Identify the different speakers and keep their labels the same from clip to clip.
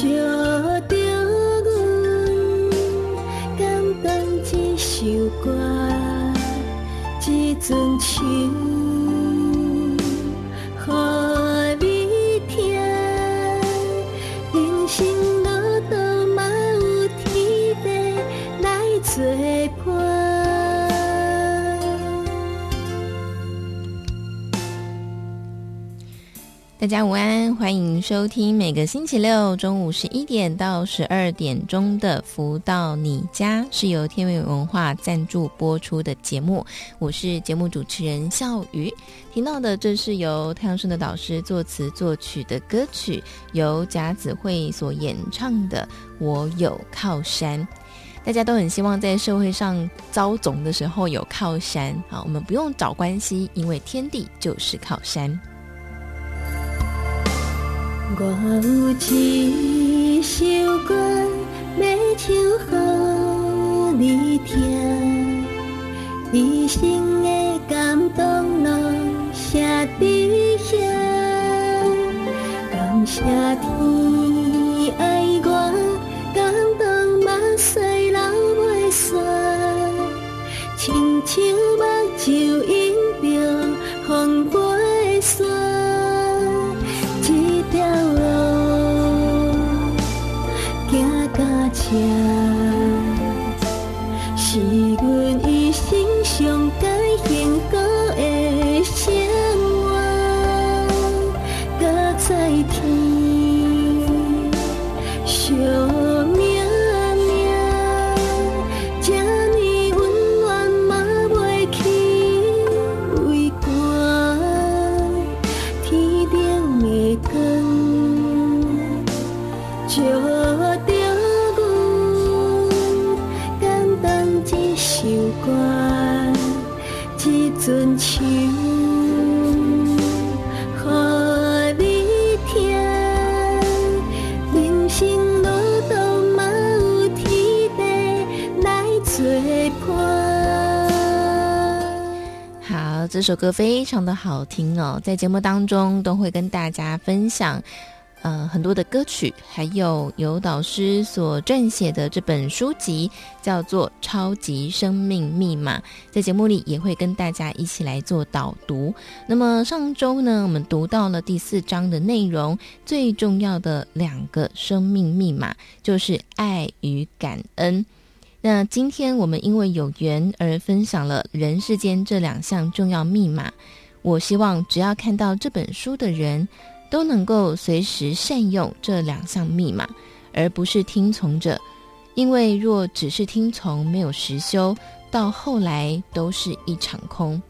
Speaker 1: 照着阮，简单一首歌，一阵秋。
Speaker 2: 大家午安，欢迎收听每个星期六中午十一点到十二点钟的《福到你家》，是由天元文化赞助播出的节目。我是节目主持人笑鱼。听到的这是由太阳盛德导师作词作曲的歌曲，由贾子慧所演唱的《我有靠山》。大家都很希望在社会上遭总的时候有靠山。好，我们不用找关系，因为天地就是靠山。
Speaker 1: 我有一首歌要唱给你听，一生的感动拢写在遐，感谢天爱我，感动目屎流袂煞，亲像目睭引天。
Speaker 2: 这首歌非常的好听哦，在节目当中都会跟大家分享，呃，很多的歌曲，还有由导师所撰写的这本书籍，叫做《超级生命密码》。在节目里也会跟大家一起来做导读。那么上周呢，我们读到了第四章的内容，最重要的两个生命密码就是爱与感恩。那今天我们因为有缘而分享了人世间这两项重要密码。我希望只要看到这本书的人，都能够随时善用这两项密码，而不是听从者。因为若只是听从，没有实修，到后来都是一场空。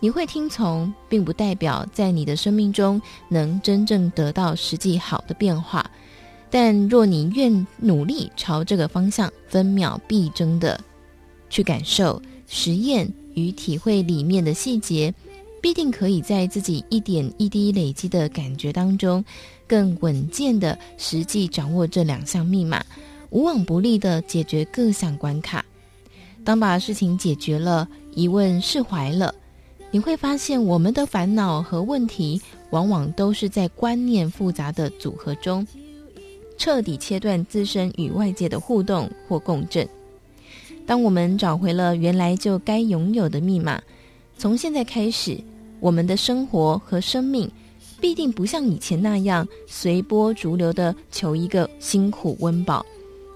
Speaker 2: 你会听从，并不代表在你的生命中能真正得到实际好的变化。但若你愿努力朝这个方向分秒必争的去感受、实验与体会里面的细节，必定可以在自己一点一滴累积的感觉当中，更稳健的实际掌握这两项密码，无往不利的解决各项关卡。当把事情解决了，疑问释怀了，你会发现我们的烦恼和问题，往往都是在观念复杂的组合中，彻底切断自身与外界的互动或共振。当我们找回了原来就该拥有的密码，从现在开始，我们的生活和生命必定不像以前那样随波逐流的求一个辛苦温饱。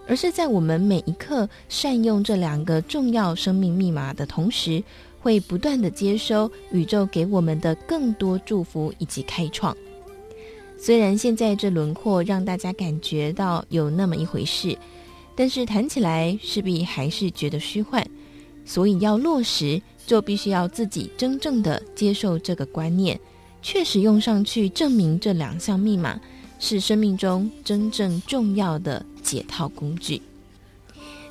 Speaker 2: 而是在我们每一刻善用这两个重要生命密码的同时，会不断的接收宇宙给我们的更多祝福以及开创。虽然现在这轮廓让大家感觉到有那么一回事，但是谈起来势必还是觉得虚幻。所以要落实，就必须要自己真正的接受这个观念，确实用上去，证明这两项密码是生命中真正重要的。解套工具，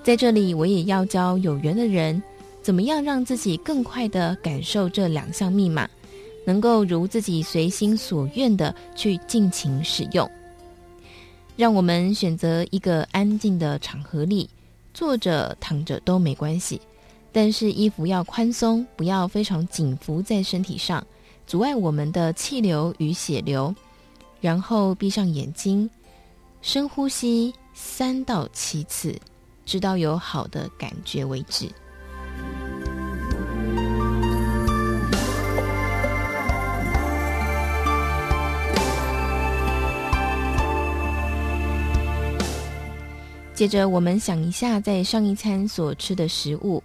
Speaker 2: 在这里我也要教有缘的人，怎么样让自己更快地感受这两项密码，能够如自己随心所愿的去尽情使用。让我们选择一个安静的场合里，坐着躺着都没关系，但是衣服要宽松，不要非常紧缚在身体上，阻碍我们的气流与血流。然后闭上眼睛，深呼吸。三到七次，直到有好的感觉为止。接着，我们想一下，在上一餐所吃的食物，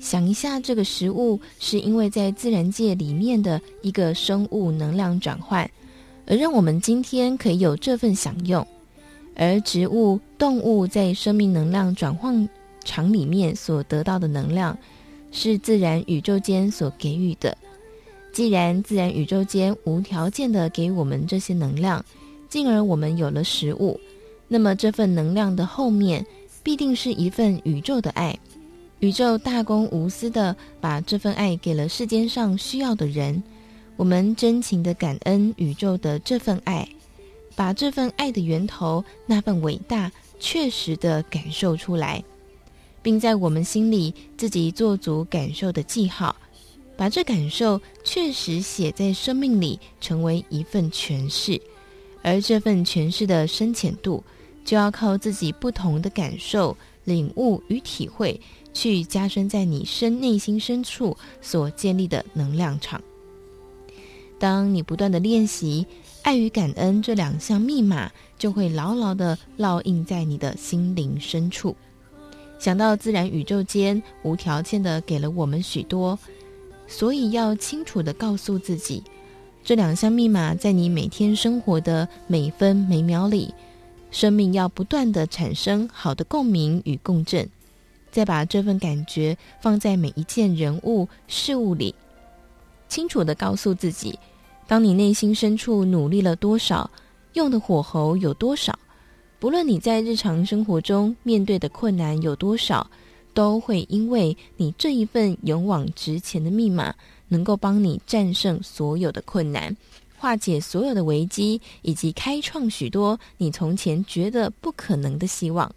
Speaker 2: 想一下这个食物是因为在自然界里面的一个生物能量转换，而让我们今天可以有这份享用。而植物、动物在生命能量转换场里面所得到的能量，是自然宇宙间所给予的。既然自然宇宙间无条件的给我们这些能量，进而我们有了食物，那么这份能量的后面，必定是一份宇宙的爱。宇宙大公无私的把这份爱给了世间上需要的人，我们真情的感恩宇宙的这份爱。把这份爱的源头，那份伟大，确实的感受出来，并在我们心里自己做足感受的记号，把这感受确实写在生命里，成为一份诠释。而这份诠释的深浅度，就要靠自己不同的感受、领悟与体会，去加深在你深内心深处所建立的能量场。当你不断的练习。爱与感恩这两项密码就会牢牢地烙印在你的心灵深处。想到自然宇宙间无条件地给了我们许多，所以要清楚地告诉自己，这两项密码在你每天生活的每分每秒里，生命要不断地产生好的共鸣与共振，再把这份感觉放在每一件人物事物里，清楚地告诉自己。当你内心深处努力了多少，用的火候有多少，不论你在日常生活中面对的困难有多少，都会因为你这一份勇往直前的密码，能够帮你战胜所有的困难，化解所有的危机，以及开创许多你从前觉得不可能的希望。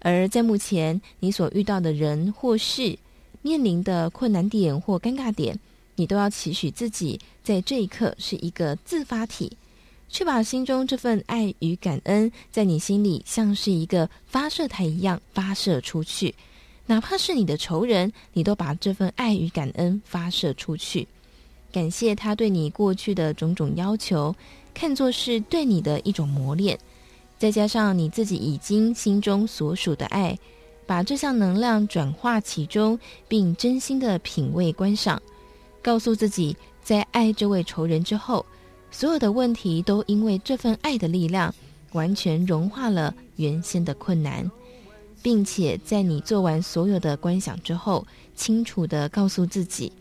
Speaker 2: 而在目前你所遇到的人或事，面临的困难点或尴尬点，你都要期许自己在这一刻是一个自发体，去把心中这份爱与感恩，在你心里像是一个发射台一样发射出去。哪怕是你的仇人，你都把这份爱与感恩发射出去，感谢他对你过去的种种要求，看作是对你的一种磨练。再加上你自己已经心中所属的爱，把这项能量转化其中，并真心的品味观赏。告诉自己，在爱这位仇人之后，所有的问题都因为这份爱的力量，完全融化了原先的困难，并且在你做完所有的观想之后，清楚的告诉自己，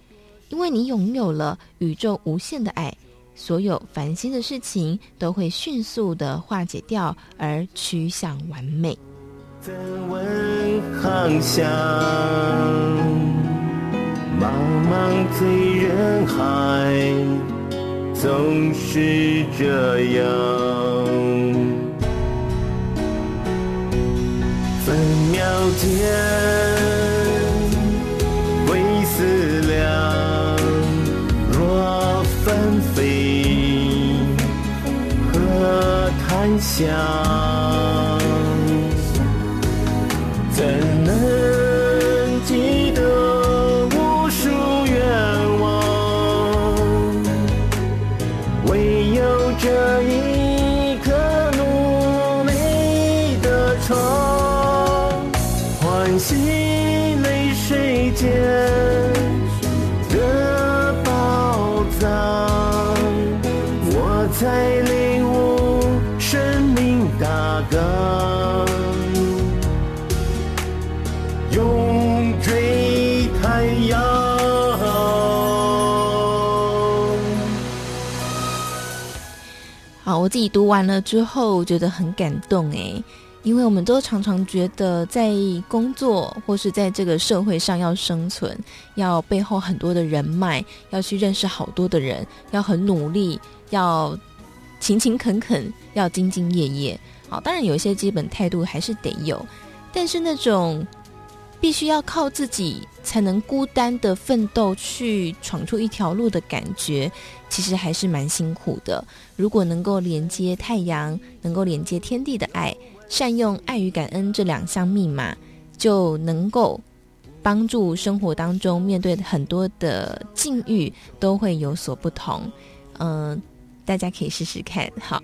Speaker 2: 因为你拥有了宇宙无限的爱，所有烦心的事情都会迅速的化解掉，而趋向完美。
Speaker 3: 曾问航向，茫茫醉人海，总是这样，分秒间。想，我
Speaker 2: 自己读完了之后觉得很感动诶，因为我们都常常觉得在工作或是在这个社会上要生存，要背后很多的人脉，要去认识好多的人，要很努力，要勤勤恳恳，要兢兢业业。好，当然有一些基本态度还是得有，但是那种。必须要靠自己才能孤单的奋斗去闯出一条路的感觉，其实还是蛮辛苦的。如果能够连接太阳，能够连接天地的爱，善用爱与感恩这两项密码，就能够帮助生活当中面对很多的境遇都会有所不同。嗯、大家可以试试看，好，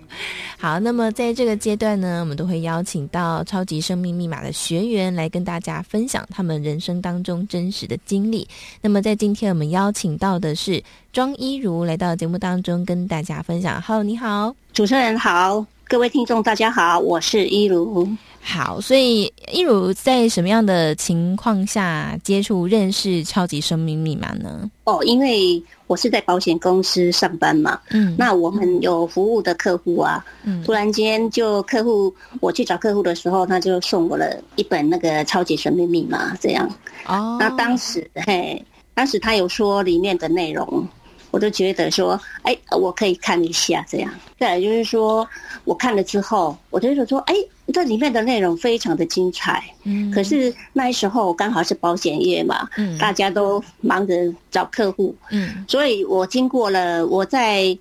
Speaker 2: 好。那么在这个阶段呢，我们都会邀请到超级生命密码的学员来跟大家分享他们人生当中真实的经历。那么在今天我们邀请到的是庄一如来到节目当中跟大家分享。Hello，你好，
Speaker 4: 主持人好，各位听众大家好，我是一如。
Speaker 2: 好，所以一如在什么样的情况下接触认识超级生命密码呢？
Speaker 4: 哦，因为我是在保险公司上班嘛，嗯，那我们有服务的客户啊，嗯，突然间就客户我去找客户的时候，他就送我了一本那个超级生命密码，这样，哦，那当时嘿，当时他有说里面的内容。我都觉得说，哎，我可以看一下这样。再来就是说，我看了之后，我就觉得说，哎，这里面的内容非常的精彩。嗯。可是那时候刚好是保险业嘛，嗯，大家都忙着找客户，嗯，所以我经过了我在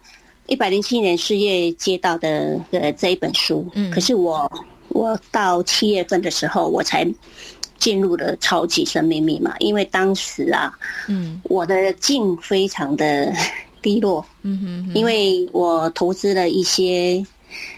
Speaker 4: 一百零七年四月接到的呃这一本书，嗯，可是我我到七月份的时候我才。进入了超级生命密码，因为当时啊，嗯，我的境非常的低落，嗯哼，哼，因为我投资了一些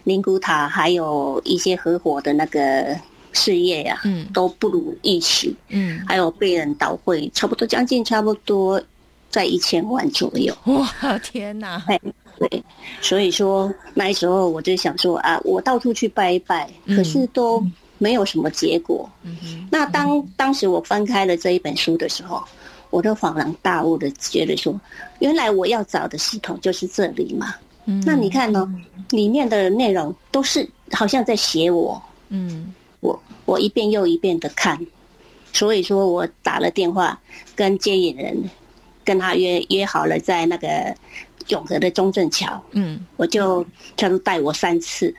Speaker 4: 灵骨塔，还有一些合伙的那个事业呀，嗯，都不如预期，嗯，还有被人倒会，差不多将近差不多在一千万左右，
Speaker 2: 哇，天哪，
Speaker 4: 对，对，所以说那时候我就想说啊，我到处去拜一拜，可是都。嗯没有什么结果。嗯哼。那当当时我翻开了这一本书的时候，我都恍然大悟的觉得说，原来我要找的系统就是这里嘛。嗯。那你看呢？里面的内容都是好像在写我。嗯。我我一遍又一遍的看，所以说我打了电话跟接引人，跟他约约好了在那个永和的中正桥。嗯。我就他都带我三次。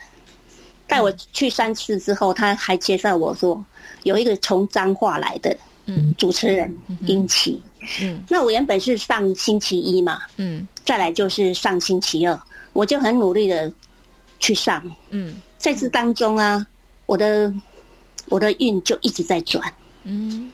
Speaker 4: 带我去三次之后，他还介绍我说有一个从彰化来的主持人殷琦。嗯，那我原本是上星期一嘛，嗯，再来就是上星期二，我就很努力的去上。嗯，在这当中啊，我的我的运就一直在转。嗯，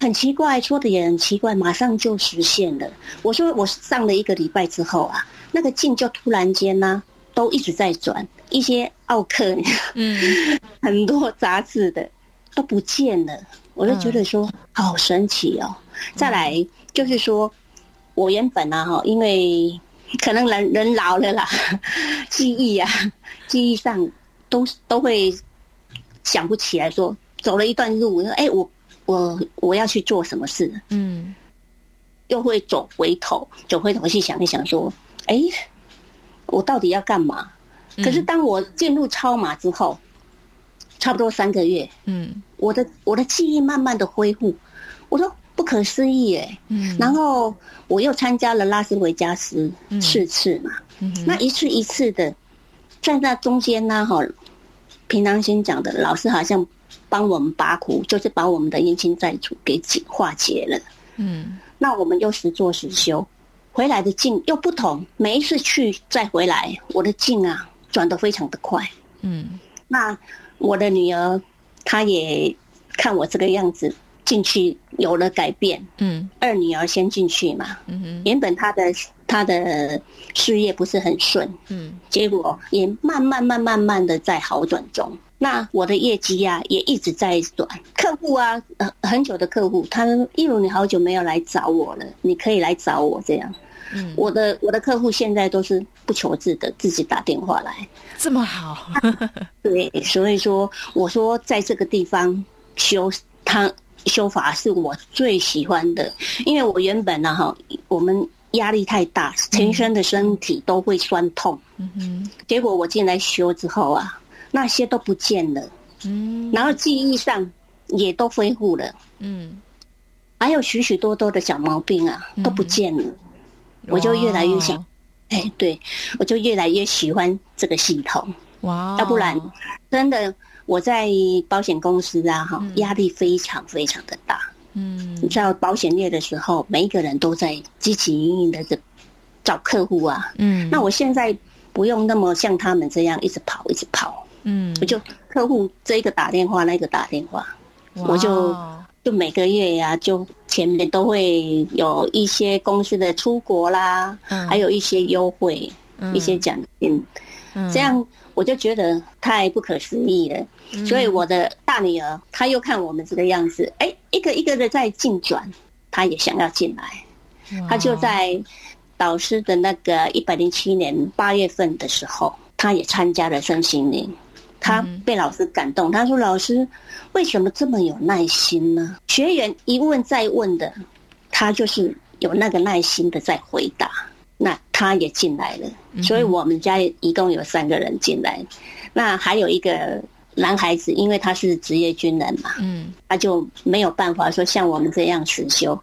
Speaker 4: 很奇怪，说的也很奇怪，马上就实现了。我说我上了一个礼拜之后啊，那个劲就突然间呢、啊。都一直在转一些奥克，嗯，很多杂志的都不见了，我就觉得说好神奇哦。再来就是说，我原本啊哈，因为可能人人老了啦，记忆啊，记忆上都都会想不起来说，走了一段路，说哎，我我我要去做什么事，嗯，又会走回头，走回头去想一想，说：“哎，我到底要干嘛？”可是当我进入超马之后，差不多三个月，嗯，我的我的记忆慢慢的恢复，我说不可思议哎，嗯，然后我又参加了拉斯维加斯四次嘛，嗯，那一次一次的，在那中间呢，哈，平常心讲的，老师好像帮我们拔苦，就是把我们的冤亲债主给解化解了，嗯，那我们又实做实修，回来的境又不同，每一次去再回来，我的境啊。转得非常的快，嗯，那我的女儿她也看我这个样子进去有了改变，嗯，二女儿先进去嘛，嗯哼，原本她的她的事业不是很顺，嗯，结果也慢慢慢慢慢的在好转中。那我的业绩呀也一直在转，客户啊，呃，很久的客户，他说：“一如你好久没有来找我了，你可以来找我这样。”嗯，我的我的客户现在都是不求字的，自己打电话来，
Speaker 2: 这么好。
Speaker 4: 对，所以说我说在这个地方修他修法是我最喜欢的，因为我原本呢哈，我们压力太大，全身的身体都会酸痛。嗯哼，结果我进来修之后啊，那些都不见了。嗯，然后记忆上也都恢复了。嗯，还有许许多多的小毛病啊都不见了。我就越来越想，哎、欸，对，我就越来越喜欢这个系统。哇！要不然，真的我在保险公司啊，哈，压力非常非常的大。嗯，你知道保险业的时候，每一个人都在积极营营的这找客户啊。嗯，那我现在不用那么像他们这样一直跑，一直跑。嗯，我就客户这个打电话，那个打电话，我就。就每个月呀、啊，就前面都会有一些公司的出国啦，嗯、还有一些优惠，嗯、一些奖金，嗯、这样我就觉得太不可思议了。嗯、所以我的大女儿，她又看我们这个样子，哎，一个一个的在进转，她也想要进来。她就在导师的那个一百零七年八月份的时候，她也参加了身心灵。他被老师感动，他说：“老师为什么这么有耐心呢？”学员一问再问的，他就是有那个耐心的在回答。那他也进来了，所以我们家一共有三个人进来。那还有一个男孩子，因为他是职业军人嘛，嗯，他就没有办法说像我们这样实修。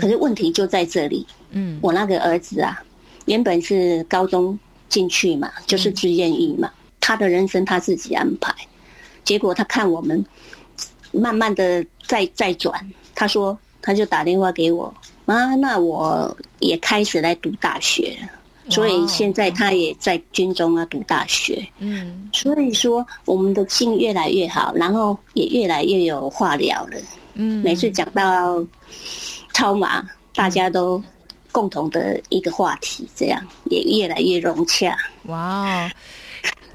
Speaker 4: 可是问题就在这里，嗯，我那个儿子啊，原本是高中进去嘛，就是志愿役嘛。他的人生他自己安排，结果他看我们慢慢的在在转，他说他就打电话给我，妈，那我也开始来读大学，所以现在他也在军中啊读大学，嗯，所以说我们的心越来越好，然后也越来越有话聊了，嗯，每次讲到超马，大家都共同的一个话题，这样也越来越融洽，
Speaker 2: 哇。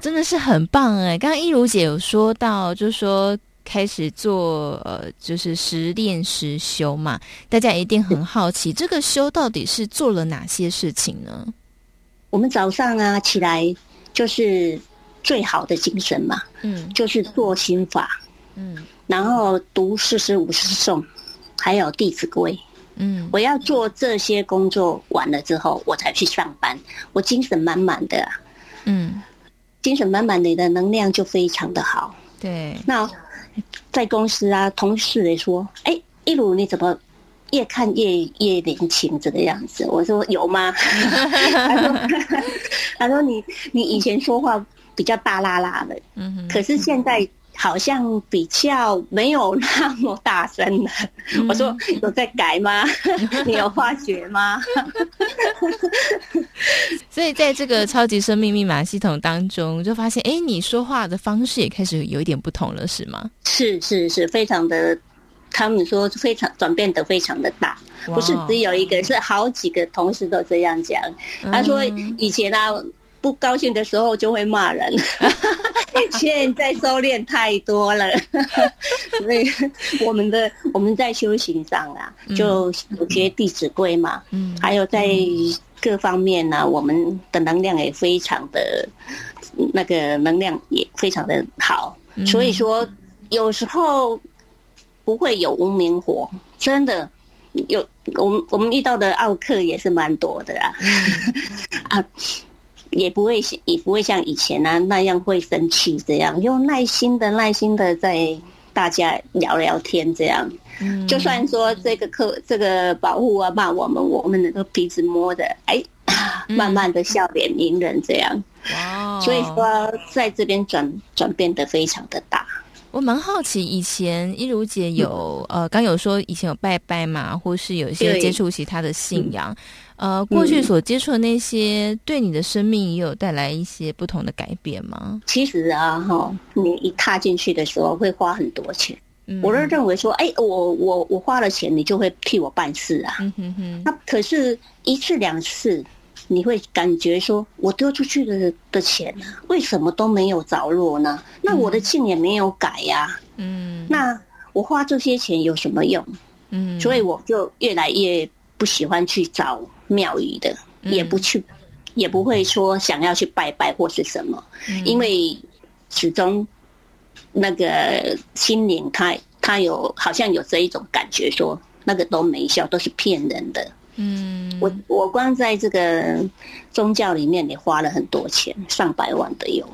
Speaker 2: 真的是很棒哎！刚刚一如姐有说到，就是说开始做呃，就是实练实修嘛，大家一定很好奇，这个修到底是做了哪些事情呢？
Speaker 4: 我们早上啊起来就是最好的精神嘛，嗯，就是做心法，嗯，然后读四十五十颂，还有弟子规，嗯，我要做这些工作完了之后，我才去上班，我精神满满的，嗯。精神满满你，的能量就非常的好。对，那在公司啊，同事也说：“哎、欸，一鲁你怎么越看越越年轻这个样子？”我说：“有吗？” 他说：“ 他说你你以前说话比较大啦啦的，嗯，可是现在。”好像比较没有那么大声了。我说有在改吗？你有发觉吗？
Speaker 2: 所以在这个超级生命密码系统当中，就发现，哎，你说话的方式也开始有一点不同了，是吗？
Speaker 4: 是是是，非常的，他们说非常转变得非常的大，不是只有一个，是好几个同事都这样讲。他说以前啊。不高兴的时候就会骂人，现在收敛太多了，所以我们的我们在修行上啊，就有些弟子规嘛，嗯，还有在各方面呢、啊，我们的能量也非常的，那个能量也非常的好，所以说有时候不会有无名火，真的有我们我们遇到的奥克也是蛮多的啊，啊，也不会也不会像以前啊那样会生气这样，用耐心的耐心的在大家聊聊天这样。嗯，就算说这个客这个保护啊骂我们，我们能够鼻子摸的，哎，慢慢的笑脸迎人这样。哇，所以说在这边转转变的非常的大。
Speaker 2: 我蛮好奇，以前一如姐有、嗯、呃，刚有说以前有拜拜嘛，或是有一些接触其他的信仰，嗯、呃，过去所接触的那些，对你的生命也有带来一些不同的改变吗？
Speaker 4: 其实啊，哈，你一踏进去的时候会花很多钱，嗯、我都认为说，哎，我我我花了钱，你就会替我办事啊，嗯哼哼，那可是一次两次。你会感觉说，我丢出去的的钱呢，为什么都没有着落呢？那我的信也没有改呀。嗯，那我花这些钱有什么用？嗯，所以我就越来越不喜欢去找庙宇的，也不去，也不会说想要去拜拜或是什么，因为始终那个心灵，他他有好像有这一种感觉，说那个都没效，都是骗人的。嗯，我我光在这个宗教里面也花了很多钱，上百万的有。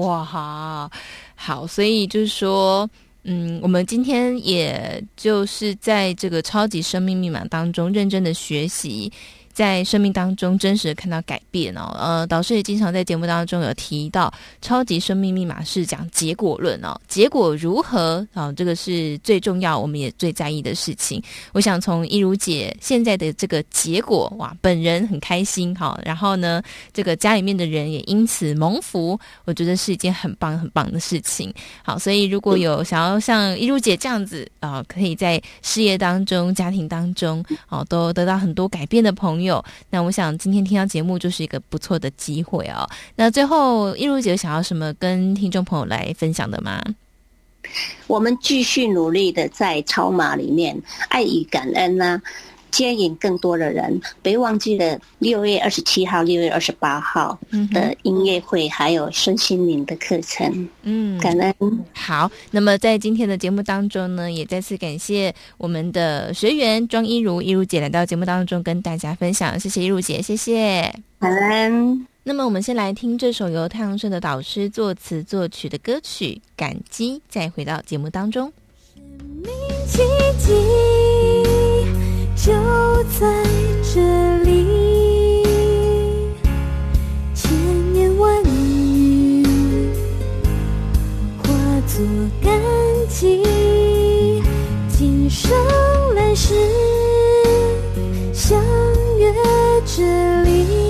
Speaker 2: 哇哈，好，所以就是说，嗯，我们今天也就是在这个超级生命密码当中认真的学习。在生命当中真实的看到改变哦，呃，导师也经常在节目当中有提到，超级生命密码是讲结果论哦，结果如何啊，这个是最重要，我们也最在意的事情。我想从一如姐现在的这个结果哇，本人很开心哈，然后呢，这个家里面的人也因此蒙福，我觉得是一件很棒很棒的事情。好，所以如果有想要像一如姐这样子啊，可以在事业当中、家庭当中哦，都得到很多改变的朋友。那我想今天听到节目就是一个不错的机会哦。那最后一如姐想要什么跟听众朋友来分享的吗？
Speaker 4: 我们继续努力的在超马里面爱与感恩呢、接引更多的人，别忘记了六月二十七号、六月二十八号的音乐会，还有身心灵的课程。嗯，感恩。
Speaker 2: 好，那么在今天的节目当中呢，也再次感谢我们的学员庄一如一如姐来到节目当中跟大家分享，谢谢一如姐，谢谢。
Speaker 4: 感恩。
Speaker 2: 那么我们先来听这首由太阳社的导师作词作曲的歌曲《感激》，再回到节目当中。生命奇迹就在这里，千言万语化作感激，今生来世相约这里，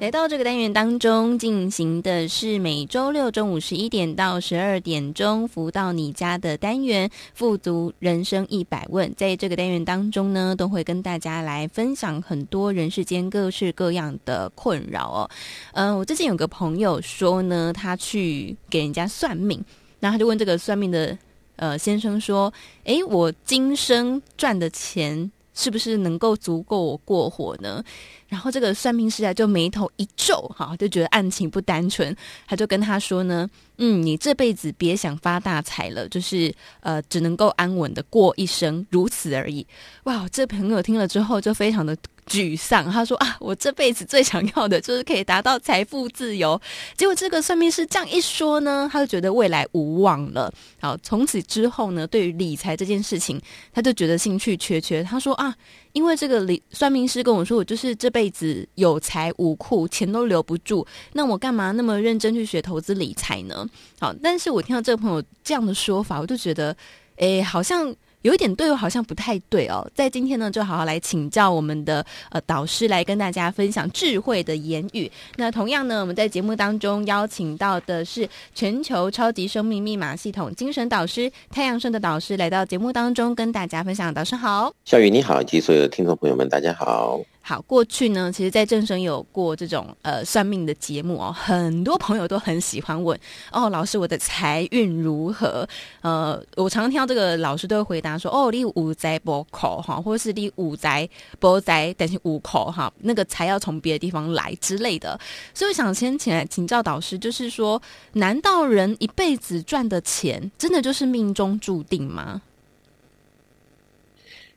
Speaker 2: 来到这个单元当中进行的是每周六中午十一点到十二点钟福到你家的单元“富足人生一百问”。在这个单元当中呢，都会跟大家来分享很多人世间各式各样的困扰哦。嗯、呃，我最近有个朋友说呢，他去给人家算命，然后他就问这个算命的呃先生说：“诶，我今生赚的钱是不是能够足够我过活呢？”然后这个算命师啊，就眉头一皱，哈，就觉得案情不单纯，他就跟他说呢，嗯，你这辈子别想发大财了，就是呃，只能够安稳的过一生，如此而已。哇，这朋友听了之后就非常的沮丧，他说啊，我这辈子最想要的就是可以达到财富自由。结果这个算命师这样一说呢，他就觉得未来无望了。好，从此之后呢，对于理财这件事情，他就觉得兴趣缺缺。他说啊。因为这个理算命师跟我说，我就是这辈子有财无库，钱都留不住，那我干嘛那么认真去学投资理财呢？好，但是我听到这个朋友这样的说法，我就觉得，诶，好像有一点对，我好像不太对哦。在今天呢，就好好来请教我们的呃导师，来跟大家分享智慧的言语。那同样呢，我们在节目当中邀请到的是全球超级生命密码系统精神导师太阳神的导师，来到节目当中跟大家分享。导师好，
Speaker 5: 小雨你好，以及所有的听众朋友们，大家好。
Speaker 2: 好，过去呢，其实，在正声有过这种呃算命的节目哦，很多朋友都很喜欢问哦，老师，我的财运如何？呃，我常常听到这个老师都会回答说，哦，你五灾不口哈，或者是你五灾不灾，但是五口哈，那个财要从别的地方来之类的。所以，我想先请来请教导师，就是说，难道人一辈子赚的钱，真的就是命中注定吗？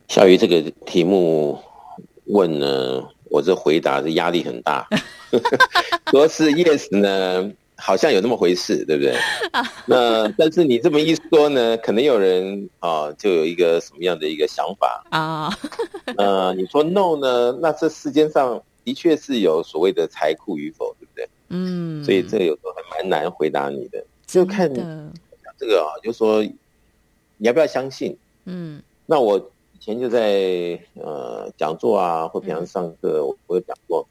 Speaker 5: 小雨，这个题目。问呢，我这回答的压力很大。说是 yes 呢，好像有那么回事，对不对？那但是你这么一说呢，可能有人啊，就有一个什么样的一个想法啊？呃，你说 no 呢？那这世间上的确是有所谓的财库与否，对不对？嗯。所以这个有时候还蛮难回答你的，就看这个啊，就说你要不要相信？嗯。那我。以前就在呃讲座啊，或平常上课，我我有讲过，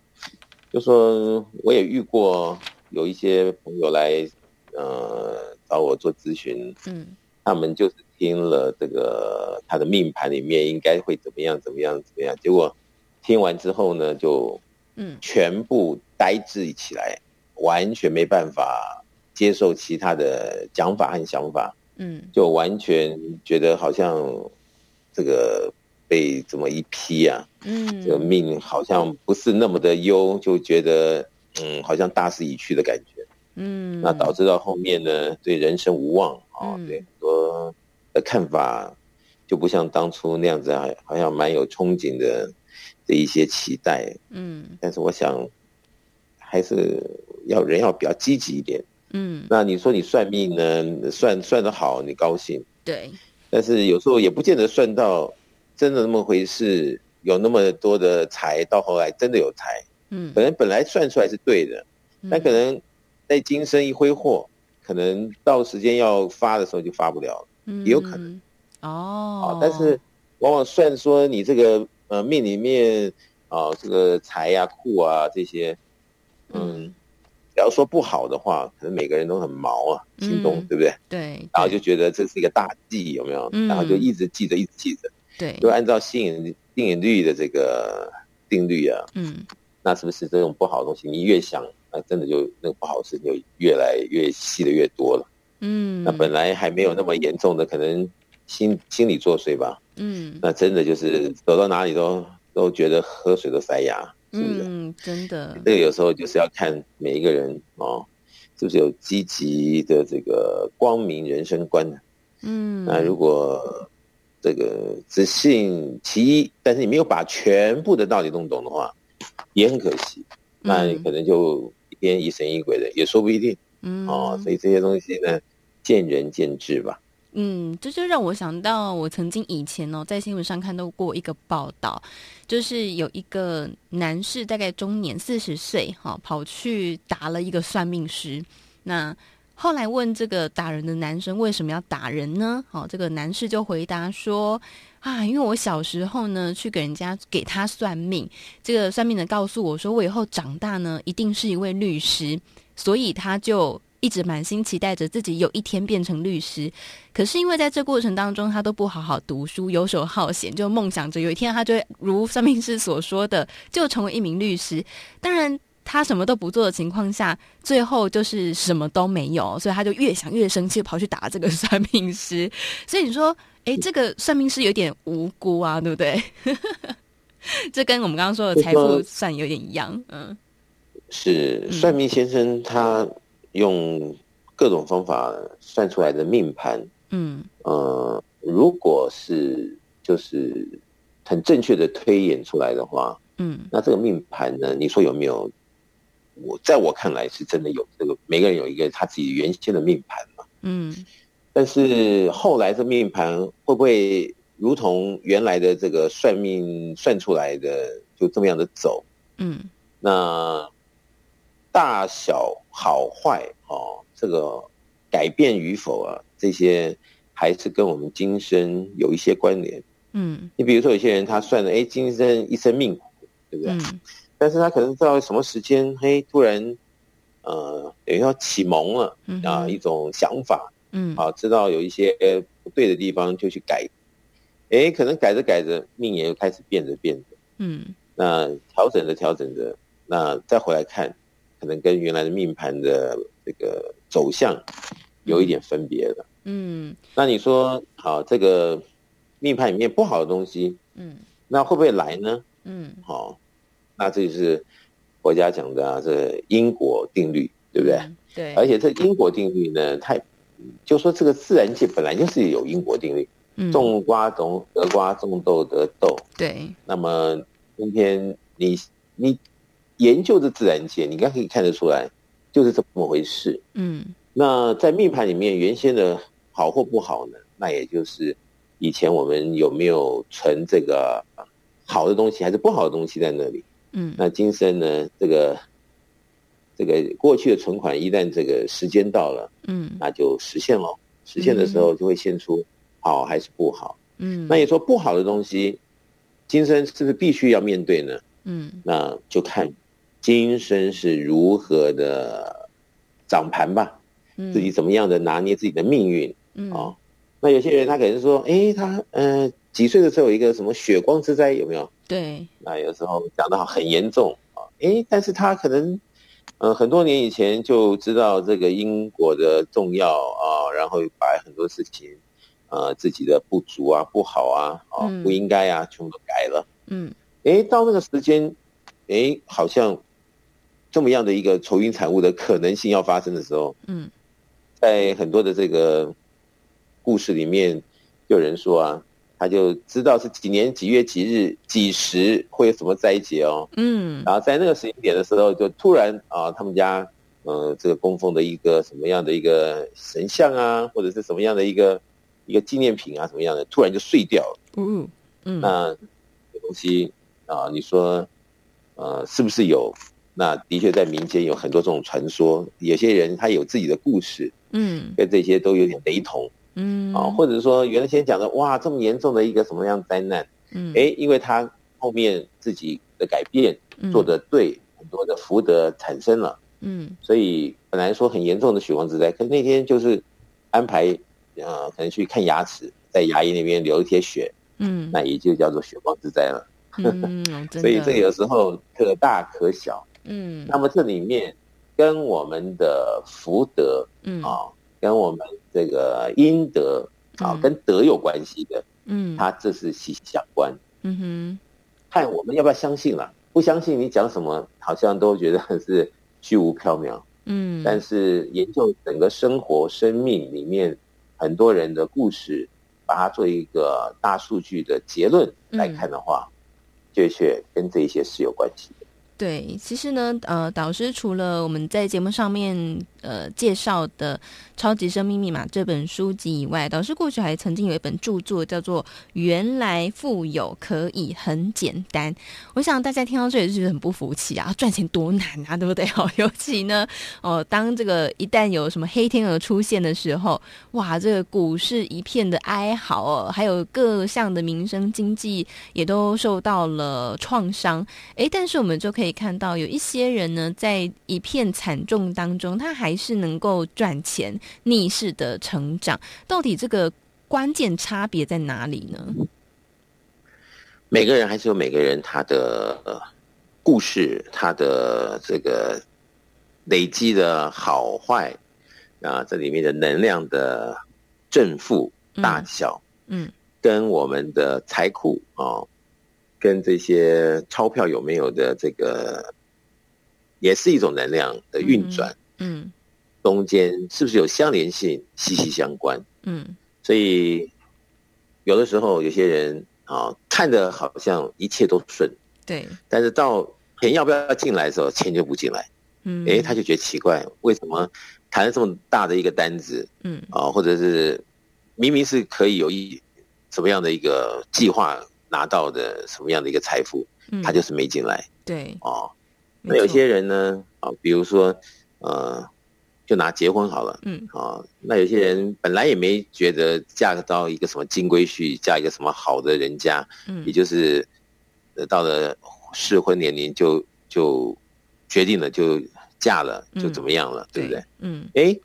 Speaker 5: 就说我也遇过有一些朋友来呃找我做咨询，嗯，他们就是听了这个他的命盘里面应该会怎么样怎么样怎么样，结果听完之后呢，就嗯全部呆滞起来，完全没办法接受其他的讲法和想法，嗯，就完全觉得好像。这个被这么一批啊，嗯，这个命好像不是那么的优，就觉得嗯，好像大势已去的感觉，嗯，那导致到后面呢，对人生无望啊，对很多的看法就不像当初那样子，啊好像蛮有憧憬的的一些期待，嗯，但是我想还是要人要比较积极一点，嗯，那你说你算命呢，算算的好，你高兴，对。但是有时候也不见得算到真的那么回事，有那么多的财，到后来真的有财，嗯，可能本来算出来是对的，但可能在今生一挥霍，可能到时间要发的时候就发不了，嗯，也有可能，哦，但是往往算说你这个呃命里面啊，这个财呀、库啊这些，嗯。假如说不好的话，可能每个人都很毛啊，心动，嗯、对不对？对。然后就觉得这是一个大忌，有没有？嗯、然后就一直记着，一直记着。对。就按照吸引吸引力的这个定律啊，嗯，那是不是这种不好的东西，你越想，那真的就那个不好的事情就越来越细的越多了。嗯。那本来还没有那么严重的，可能心心理作祟吧。嗯。那真的就是走到哪里都都觉得喝水都塞牙。是不是？嗯，真的。这个有时候就是要看每一个人哦，是不是有积极的这个光明人生观呢？嗯，那如果这个只信其一，但是你没有把全部的道理弄懂的话，也很可惜。那你可能就一天疑神疑鬼的，也说不一定。嗯，哦，所以这些东西呢，见仁见智吧。
Speaker 2: 嗯，这就让我想到，我曾经以前哦，在新闻上看到过一个报道，就是有一个男士，大概中年四十岁，哈，跑去打了一个算命师。那后来问这个打人的男生为什么要打人呢？好，这个男士就回答说：啊，因为我小时候呢，去给人家给他算命，这个算命的告诉我说，我以后长大呢，一定是一位律师，所以他就。一直满心期待着自己有一天变成律师，可是因为在这过程当中，他都不好好读书，游手好闲，就梦想着有一天他就会如算命师所说的，就成为一名律师。当然，他什么都不做的情况下，最后就是什么都没有，所以他就越想越生气，跑去打这个算命师。所以你说，哎，这个算命师有点无辜啊，对不对？这跟我们刚刚说的财富算有点一样，嗯，
Speaker 5: 是算命先生他。用各种方法算出来的命盘，嗯，呃，如果是就是很正确的推演出来的话，嗯，那这个命盘呢，你说有没有？我在我看来是真的有这个，每个人有一个他自己原先的命盘嘛，嗯，但是后来这命盘会不会如同原来的这个算命算出来的就这么样的走？嗯，那。大小好坏哦，这个改变与否啊，这些还是跟我们今生有一些关联。
Speaker 2: 嗯，
Speaker 5: 你比如说有些人他算了，哎，今生一生命苦，对不对？
Speaker 2: 嗯，
Speaker 5: 但是他可能到什么时间，嘿，突然，呃，等于说启蒙了啊，一种想法，
Speaker 2: 嗯，
Speaker 5: 啊，知道有一些不对的地方就去改，哎，可能改着改着，命也又开始变着变着，
Speaker 2: 嗯，
Speaker 5: 那调整着调整着，那再回来看，可能跟原来的命盘的这个走向有一点分别了。
Speaker 2: 嗯，
Speaker 5: 那你说好，这个命盘里面不好的东西，
Speaker 2: 嗯，
Speaker 5: 那会不会来呢？
Speaker 2: 嗯，
Speaker 5: 好，那这就是国家讲的啊，这因果定律，对不对？
Speaker 2: 嗯、对。
Speaker 5: 而且这因果定律呢，它就说这个自然界本来就是有因果定律，
Speaker 2: 嗯，种
Speaker 5: 瓜种得瓜，种豆得豆。
Speaker 2: 对。
Speaker 5: 那么今天你你研究的自然界，你应该可以看得出来，就是这么回事。
Speaker 2: 嗯。
Speaker 5: 那在命盘里面，原先的。好或不好呢？那也就是以前我们有没有存这个好的东西，还是不好的东西在那里？
Speaker 2: 嗯，
Speaker 5: 那今生呢？这个这个过去的存款，一旦这个时间到了，
Speaker 2: 嗯，
Speaker 5: 那就实现了。实现的时候就会现出好还是不好。
Speaker 2: 嗯，
Speaker 5: 那你说不好的东西，今生是不是必须要面对呢？
Speaker 2: 嗯，
Speaker 5: 那就看今生是如何的掌盘吧。
Speaker 2: 嗯，
Speaker 5: 自己怎么样的拿捏自己的命运。
Speaker 2: 嗯，
Speaker 5: 哦，那有些人他可能说，哎，他嗯、呃、几岁的时候有一个什么血光之灾有没有？
Speaker 2: 对，
Speaker 5: 那有时候讲得很严重啊，哎，但是他可能，呃，很多年以前就知道这个因果的重要啊，然后把很多事情，呃，自己的不足啊、不好啊、啊、
Speaker 2: 嗯、
Speaker 5: 不应该啊，全部都改了。
Speaker 2: 嗯，
Speaker 5: 哎，到那个时间，哎，好像这么样的一个愁云惨雾的可能性要发生的时候，
Speaker 2: 嗯，
Speaker 5: 在很多的这个。故事里面有人说啊，他就知道是几年几月几日几时会有什么灾劫哦，
Speaker 2: 嗯，
Speaker 5: 然后在那个时间点的时候，就突然啊，他们家呃这个供奉的一个什么样的一个神像啊，或者是什么样的一个一个纪念品啊，什么样的，突然就碎掉了，
Speaker 2: 嗯嗯，
Speaker 5: 那这东西啊，你说呃是不是有？那的确在民间有很多这种传说，有些人他有自己的故事，
Speaker 2: 嗯，
Speaker 5: 跟这些都有点雷同。
Speaker 2: 嗯。
Speaker 5: 啊，或者说原来先讲的哇，这么严重的一个什么样灾难，
Speaker 2: 嗯，
Speaker 5: 哎，因为他后面自己的改变，
Speaker 2: 嗯、
Speaker 5: 做的对，很多的福德产生了，
Speaker 2: 嗯，
Speaker 5: 所以本来说很严重的血光之灾，可是那天就是安排，呃，可能去看牙齿，在牙医那边流一些血，
Speaker 2: 嗯，
Speaker 5: 那也就叫做血光之灾了，
Speaker 2: 嗯，
Speaker 5: 所以这有时候可大可小，
Speaker 2: 嗯，
Speaker 5: 那么这里面跟我们的福德，
Speaker 2: 嗯
Speaker 5: 啊。跟我们这个阴德啊，跟德有关系的，
Speaker 2: 嗯，
Speaker 5: 它这是息息相关。
Speaker 2: 嗯哼，
Speaker 5: 看我们要不要相信了。不相信你讲什么，好像都觉得是虚无缥缈。
Speaker 2: 嗯，
Speaker 5: 但是研究整个生活、生命里面很多人的故事，把它做一个大数据的结论来看的话，确确跟这些是有关系的。
Speaker 2: 对，其实呢，呃，导师除了我们在节目上面呃介绍的《超级生命密码》这本书籍以外，导师过去还曾经有一本著作叫做《原来富有可以很简单》。我想大家听到这里就觉得很不服气啊，赚钱多难啊，对不对？哦，尤其呢，哦、当这个一旦有什么黑天鹅出现的时候，哇，这个股市一片的哀嚎哦，还有各项的民生经济也都受到了创伤。哎，但是我们就可以。看到有一些人呢，在一片惨重当中，他还是能够赚钱，逆势的成长。到底这个关键差别在哪里呢？
Speaker 5: 每个人还是有每个人他的故事，他的这个累积的好坏啊，这里面的能量的正负大小，
Speaker 2: 嗯，嗯
Speaker 5: 跟我们的财库啊。跟这些钞票有没有的这个，也是一种能量的运转，
Speaker 2: 嗯，
Speaker 5: 中间是不是有相连性，息息相关，
Speaker 2: 嗯，
Speaker 5: 所以有的时候有些人啊，看着好像一切都顺，
Speaker 2: 对，
Speaker 5: 但是到钱要不要进来的时候，钱就不进来，
Speaker 2: 嗯，
Speaker 5: 哎，他就觉得奇怪，为什么谈了这么大的一个单子，
Speaker 2: 嗯，
Speaker 5: 啊，或者是明明是可以有一什么样的一个计划。拿到的什么样的一个财富，嗯。他就是没进来。
Speaker 2: 对。
Speaker 5: 哦，那有些人呢，啊，比如说，呃，就拿结婚好了，嗯，啊，那有些人本来也没觉得嫁到一个什么金龟婿，嫁一个什么好的人家，嗯，也就是到了适婚年龄就就决定了就嫁了，就怎么样了，对不对？嗯，哎，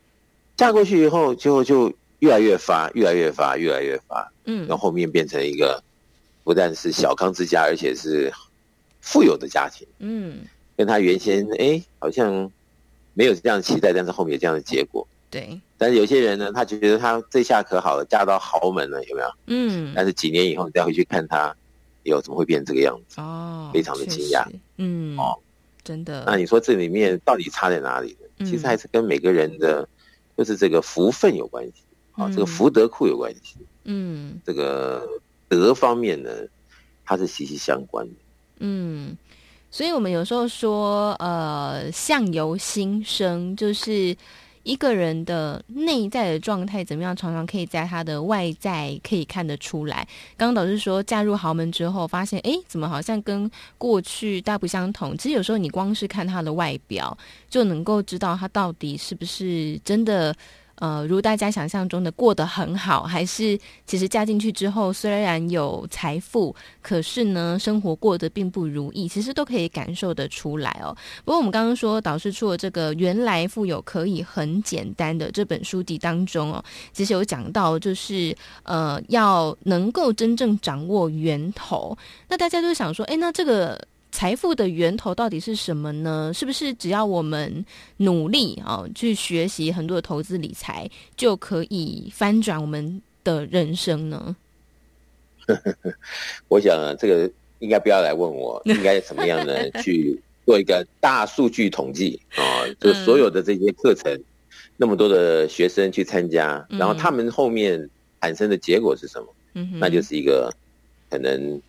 Speaker 5: 嫁过去以后就就越来越发，越来越发，越来越发，嗯，然后后面变成一个不但是小康之家，而且是富有的家庭，嗯，跟他原先哎好像。没有这样的期待，但是后面有这样的结果。
Speaker 2: 对，
Speaker 5: 但是有些人呢，他觉得他这下可好了，嫁到豪门了，有没有？嗯。但是几年以后你再回去看他，哟，怎么会变成这个样子？哦，非常的惊讶。
Speaker 2: 嗯，哦，真的。
Speaker 5: 那你说这里面到底差在哪里呢？嗯、其实还是跟每个人的，就是这个福分有关系，啊、这个福德库有关系。嗯，这个德方面呢，它是息息相关的。
Speaker 2: 嗯。所以，我们有时候说，呃，相由心生，就是一个人的内在的状态怎么样，常常可以在他的外在可以看得出来。刚刚导师说，嫁入豪门之后，发现，哎，怎么好像跟过去大不相同？其实有时候你光是看他的外表，就能够知道他到底是不是真的。呃，如大家想象中的过得很好，还是其实嫁进去之后，虽然有财富，可是呢，生活过得并不如意，其实都可以感受得出来哦。不过我们刚刚说，导师出了这个《原来富有可以很简单》的这本书籍当中哦，其实有讲到，就是呃，要能够真正掌握源头。那大家就想说，哎，那这个。财富的源头到底是什么呢？是不是只要我们努力啊，去学习很多的投资理财，就可以翻转我们的人生呢？
Speaker 5: 我想啊，这个应该不要来问我，应该怎么样呢？去做一个大数据统计啊，就所有的这些课程，嗯、那么多的学生去参加，然后他们后面产生的结果是什么？那就是一个可能。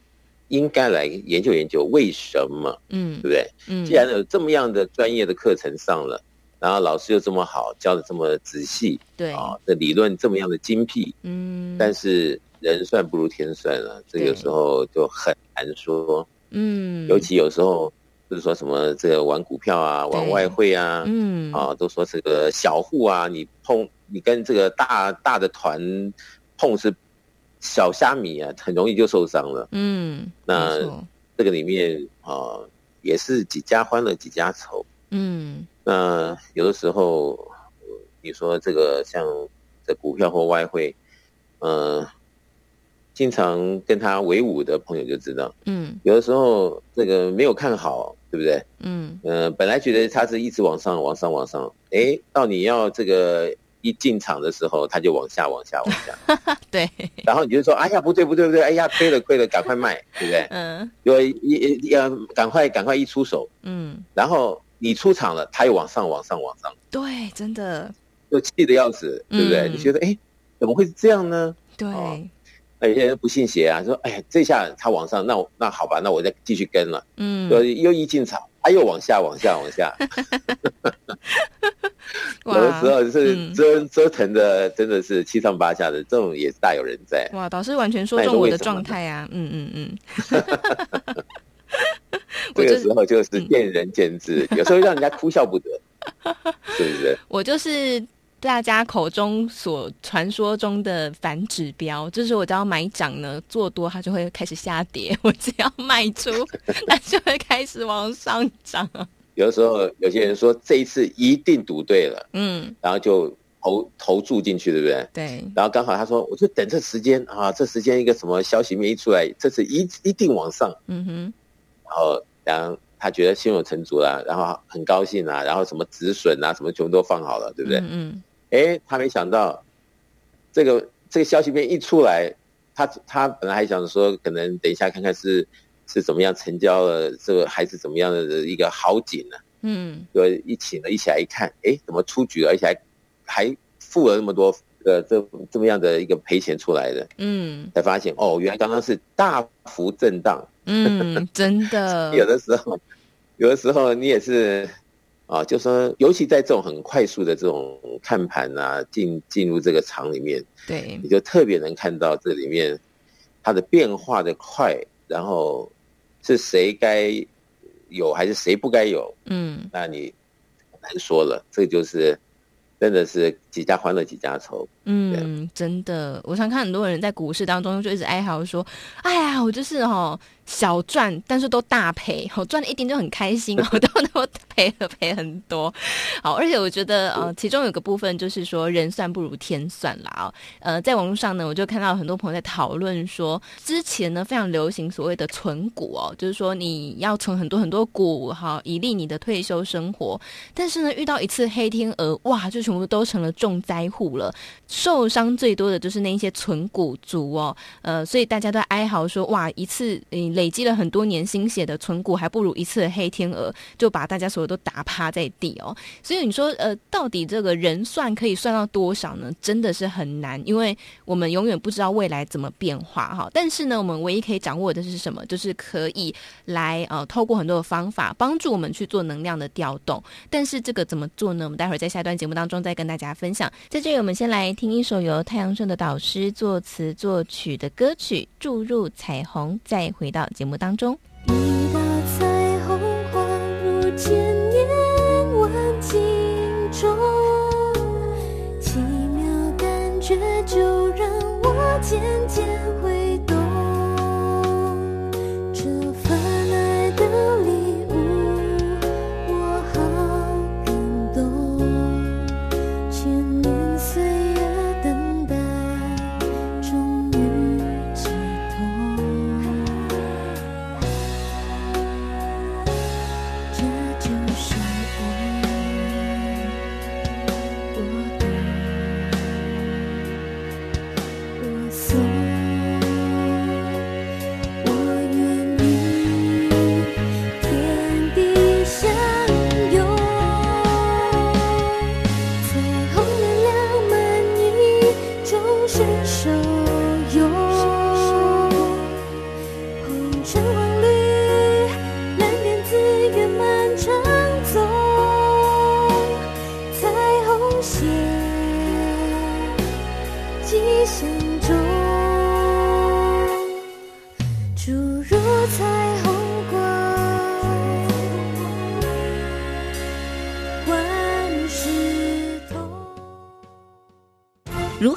Speaker 5: 应该来研究研究为什么，嗯，对不对？嗯，既然有这么样的专业的课程上了，然后老师又这么好，教的这么仔细，对。啊，这理论这么样的精辟，嗯，但是人算不如天算啊，这有时候就很难说，嗯，尤其有时候就是说什么这个玩股票啊，玩外汇啊，嗯，啊，都说这个小户啊，你碰你跟这个大大的团碰是。小虾米啊，很容易就受伤了。嗯，那这个里面啊，也是几家欢乐几家愁。嗯，那有的时候，你说这个像这股票或外汇，呃，经常跟他为伍的朋友就知道。嗯，有的时候这个没有看好，对不对？嗯，呃，本来觉得它是一直往上、往上、往上，哎，到你要这个。一进场的时候，他就往下、往下、往下。对，然后你就说：“哎呀，不对，不对，不对！哎呀，亏了，亏了，赶快卖，对不对？”嗯，因为一要赶快、赶快一出手。嗯，然后你出场了，他又往上、往上、往上。
Speaker 2: 对，真的，
Speaker 5: 就气得要死，对不对？你觉得，哎，怎么会是这样呢？
Speaker 2: 对，
Speaker 5: 那有些人不信邪啊，说：“哎呀，这下他往上，那那好吧，那我再继续跟了。”嗯，又又一进场，他又往下、往下、往下。有的时候是折折腾的，真的是七上八下的，这种也是大有人在。
Speaker 2: 哇，导师完全说中我的状态啊！嗯嗯嗯。
Speaker 5: 这个时候就是见仁见智，有时候让人家哭笑不得，是不是？
Speaker 2: 我就是大家口中所传说中的反指标，就是我只要买涨呢，做多它就会开始下跌；我只要卖出，它就会开始往上涨。
Speaker 5: 有的时候，有些人说这一次一定赌对了，嗯，然后就投投注进去，对不对？
Speaker 2: 对。
Speaker 5: 然后刚好他说，我就等这时间啊，这时间一个什么消息面一出来，这次一一定往上，嗯哼。然后，然后他觉得心有成竹了，然后很高兴啊，然后什么止损啊，什么全部都放好了，对不对？嗯。哎，他没想到，这个这个消息面一出来，他他本来还想说，可能等一下看看是。是怎么样成交了？这个还是怎么样的一个好景呢？嗯，就一起呢，一起来一看，哎，怎么出局了？而且还还付了那么多呃，这这么样的一个赔钱出来的？嗯，才发现哦，原来刚刚是大幅震荡。
Speaker 2: 嗯，真的。
Speaker 5: 有的时候，有的时候你也是啊，就说，尤其在这种很快速的这种看盘啊，进进入这个场里面，
Speaker 2: 对，
Speaker 5: 你就特别能看到这里面它的变化的快，然后。是谁该有还是谁不该有？嗯，那你难说了。这就是真的是几家欢乐几家愁。
Speaker 2: 嗯，真的，我常看很多人在股市当中就一直哀嚎说：“哎呀，我就是哦。”小赚，但是都大赔。我赚了一点就很开心，我都都赔了赔很多。好，而且我觉得呃，其中有个部分就是说，人算不如天算啦。哦。呃，在网络上呢，我就看到很多朋友在讨论说，之前呢非常流行所谓的存股哦，就是说你要存很多很多股哈，以利你的退休生活。但是呢，遇到一次黑天鹅，哇，就全部都成了重灾户了。受伤最多的就是那一些存股族哦。呃，所以大家都哀嚎说，哇，一次嗯。累积了很多年心血的存股，还不如一次黑天鹅就把大家所有都打趴在地哦。所以你说，呃，到底这个人算可以算到多少呢？真的是很难，因为我们永远不知道未来怎么变化哈。但是呢，我们唯一可以掌握的是什么？就是可以来呃，透过很多的方法帮助我们去做能量的调动。但是这个怎么做呢？我们待会儿在下一段节目当中再跟大家分享。在这里，我们先来听一首由太阳盛的导师作词作曲的歌曲《注入彩虹》，再回到。节目当中，
Speaker 1: 一道彩虹划入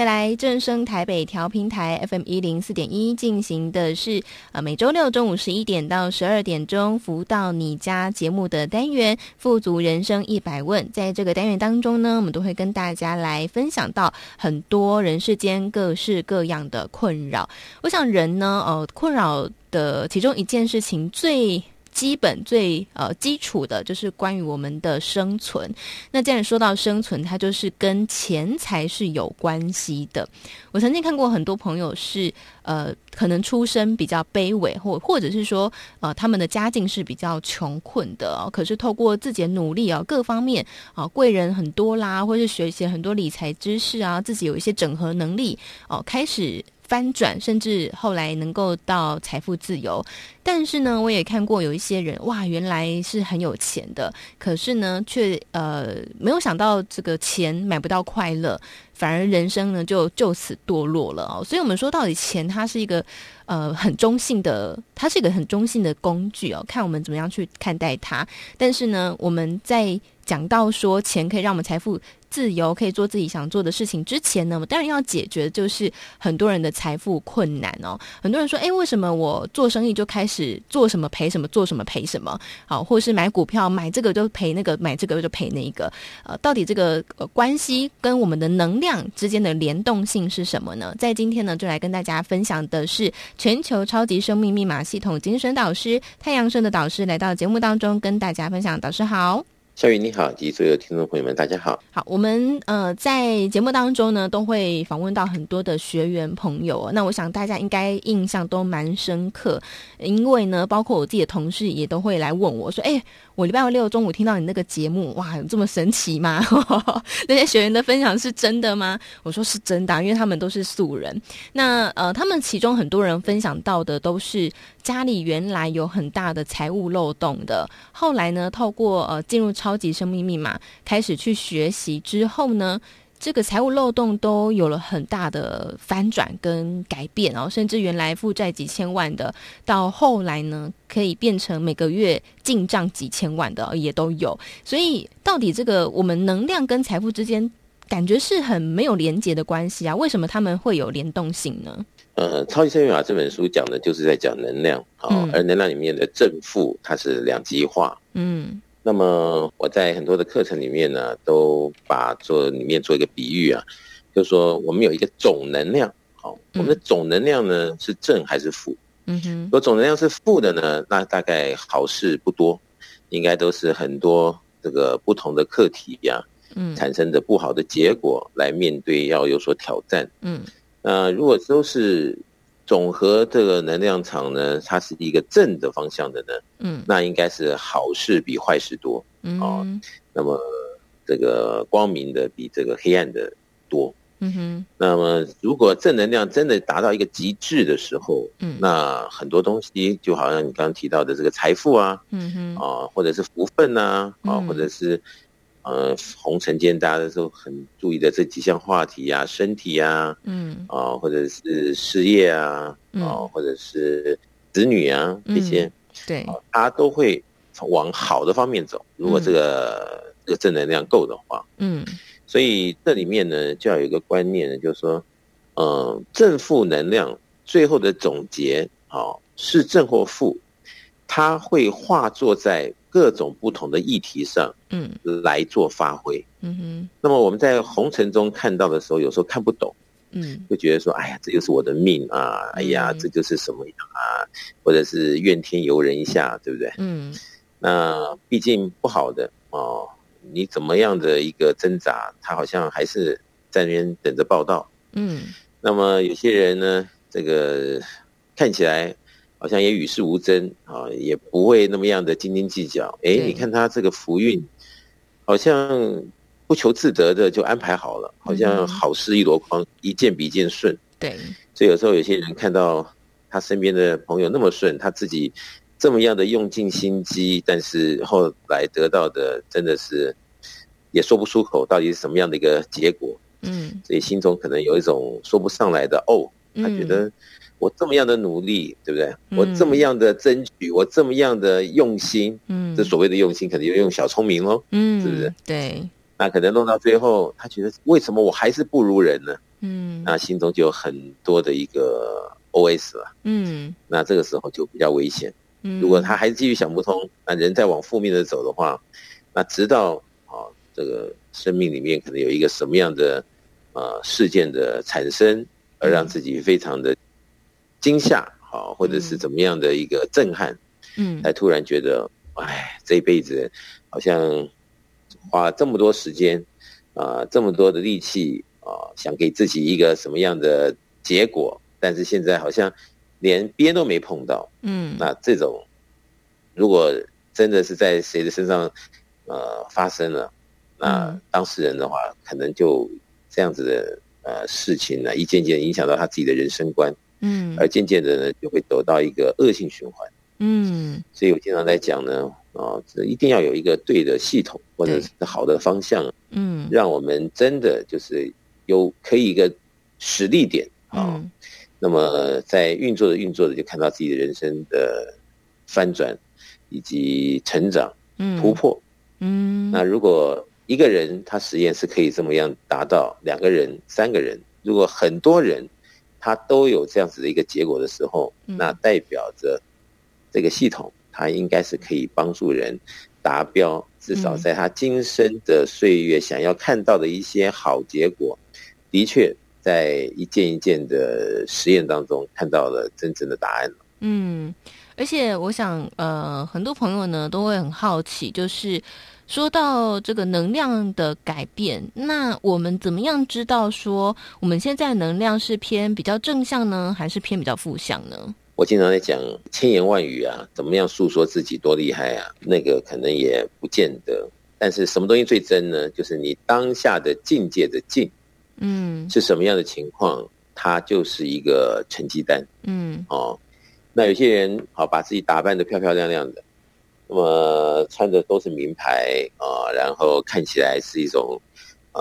Speaker 2: 回来正声台北调频台 FM 一零四点一进行的是呃每周六中午十一点到十二点钟福到你家节目的单元富足人生一百问，在这个单元当中呢，我们都会跟大家来分享到很多人世间各式各样的困扰。我想人呢，呃，困扰的其中一件事情最。基本最呃基础的就是关于我们的生存。那既然说到生存，它就是跟钱财是有关系的。我曾经看过很多朋友是呃，可能出身比较卑微，或或者是说呃，他们的家境是比较穷困的。可是透过自己的努力啊，各方面啊，贵人很多啦，或是学习很多理财知识啊，自己有一些整合能力哦，开始。翻转，甚至后来能够到财富自由。但是呢，我也看过有一些人，哇，原来是很有钱的，可是呢，却呃没有想到这个钱买不到快乐，反而人生呢就就此堕落了哦。所以，我们说到底，钱它是一个呃很中性的，它是一个很中性的工具哦，看我们怎么样去看待它。但是呢，我们在讲到说钱可以让我们财富。自由可以做自己想做的事情之前呢，我当然要解决就是很多人的财富困难哦。很多人说，诶，为什么我做生意就开是做什么赔什么，做什么赔什么？好，或是买股票买这个就赔那个，买这个就赔那个。呃，到底这个关系跟我们的能量之间的联动性是什么呢？在今天呢，就来跟大家分享的是全球超级生命密码系统精神导师太阳升的导师来到节目当中跟大家分享。导师好。
Speaker 5: 小雨你好，及所有听众朋友们，大家好。
Speaker 2: 好，我们呃在节目当中呢，都会访问到很多的学员朋友。那我想大家应该印象都蛮深刻，因为呢，包括我自己的同事也都会来问我说：“哎，我礼拜六中午听到你那个节目，哇，有这么神奇吗？那些学员的分享是真的吗？”我说是真的，因为他们都是素人。那呃，他们其中很多人分享到的都是家里原来有很大的财务漏洞的，后来呢，透过呃进入超级生命密码开始去学习之后呢，这个财务漏洞都有了很大的翻转跟改变哦，甚至原来负债几千万的，到后来呢，可以变成每个月进账几千万的也都有。所以，到底这个我们能量跟财富之间，感觉是很没有连结的关系啊？为什么他们会有联动性呢？
Speaker 5: 呃，《超级生命法》这本书讲的就是在讲能量啊，嗯、而能量里面的正负它是两极化，嗯。那么我在很多的课程里面呢，都把做里面做一个比喻啊，就是说我们有一个总能量，好，我们的总能量呢是正还是负？嗯哼，如果总能量是负的呢，那大概好事不多，应该都是很多这个不同的课题呀，嗯，产生的不好的结果来面对要有所挑战，嗯，那如果都是。总和这个能量场呢，它是一个正的方向的呢，嗯，那应该是好事比坏事多，嗯，哦，那么这个光明的比这个黑暗的多，嗯哼，那么如果正能量真的达到一个极致的时候，嗯，那很多东西就好像你刚刚提到的这个财富啊，嗯哼，啊，或者是福分呐，啊，或者是。呃，红尘间大家都很注意的这几项话题啊，身体啊，嗯，啊，或者是事业啊，嗯、啊，或者是子女啊，这些，嗯、对，大家都会往好的方面走。如果这个、嗯、这个正能量够的话，嗯，所以这里面呢，就要有一个观念呢，就是说，嗯、呃，正负能量最后的总结，啊，是正或负，它会化作在。各种不同的议题上，嗯，来做发挥，嗯哼。那么我们在红尘中看到的时候，有时候看不懂，嗯，就觉得说，哎呀，这就是我的命啊，哎呀，这就是什么样啊，或者是怨天尤人一下，对不对？嗯。那毕竟不好的哦，你怎么样的一个挣扎，他好像还是在那边等着报道，嗯。那么有些人呢，这个看起来。好像也与世无争啊，也不会那么样的斤斤计较。哎，你看他这个福运，好像不求自得的就安排好了，好像好事一箩筐，一件比一件顺。对，所以有时候有些人看到他身边的朋友那么顺，他自己这么样的用尽心机，但是后来得到的真的是也说不出口，到底是什么样的一个结果？嗯，所以心中可能有一种说不上来的哦，他觉得。我这么样的努力，对不对？嗯、我这么样的争取，我这么样的用心，嗯，这所谓的用心，可能就用小聪明喽，嗯，是不是？对，那可能弄到最后，他觉得为什么我还是不如人呢？嗯，那心中就有很多的一个 OS 了，嗯，那这个时候就比较危险。嗯，如果他还是继续想不通，那人再往负面的走的话，那直到啊，这个生命里面可能有一个什么样的呃事件的产生，而让自己非常的。惊吓，好，或者是怎么样的一个震撼，嗯，才突然觉得，哎，这一辈子好像花这么多时间，啊、呃，这么多的力气，啊、呃，想给自己一个什么样的结果，但是现在好像连边都没碰到，嗯，那这种如果真的是在谁的身上，呃，发生了，那当事人的话，可能就这样子的呃事情呢，一件件影响到他自己的人生观。嗯，而渐渐的呢，就会走到一个恶性循环。嗯，所以我经常在讲呢，啊、一定要有一个对的系统或者是好的方向。嗯，让我们真的就是有可以一个实力点啊。那么在运作的运作的，就看到自己的人生的翻转以及成长、突破。嗯，那如果一个人他实验是可以这么样达到，两个人、三个人，如果很多人。他都有这样子的一个结果的时候，那代表着这个系统，它应该是可以帮助人达标，至少在他今生的岁月想要看到的一些好结果，的确在一件一件的实验当中看到了真正的答案。嗯，
Speaker 2: 而且我想，呃，很多朋友呢都会很好奇，就是。说到这个能量的改变，那我们怎么样知道说我们现在能量是偏比较正向呢，还是偏比较负向呢？
Speaker 5: 我经常在讲千言万语啊，怎么样诉说自己多厉害啊？那个可能也不见得。但是什么东西最真呢？就是你当下的境界的境，嗯，是什么样的情况，它就是一个成绩单，嗯，哦。那有些人好把自己打扮的漂漂亮亮的，那么穿的都是名牌啊，呃，然后看起来是一种呃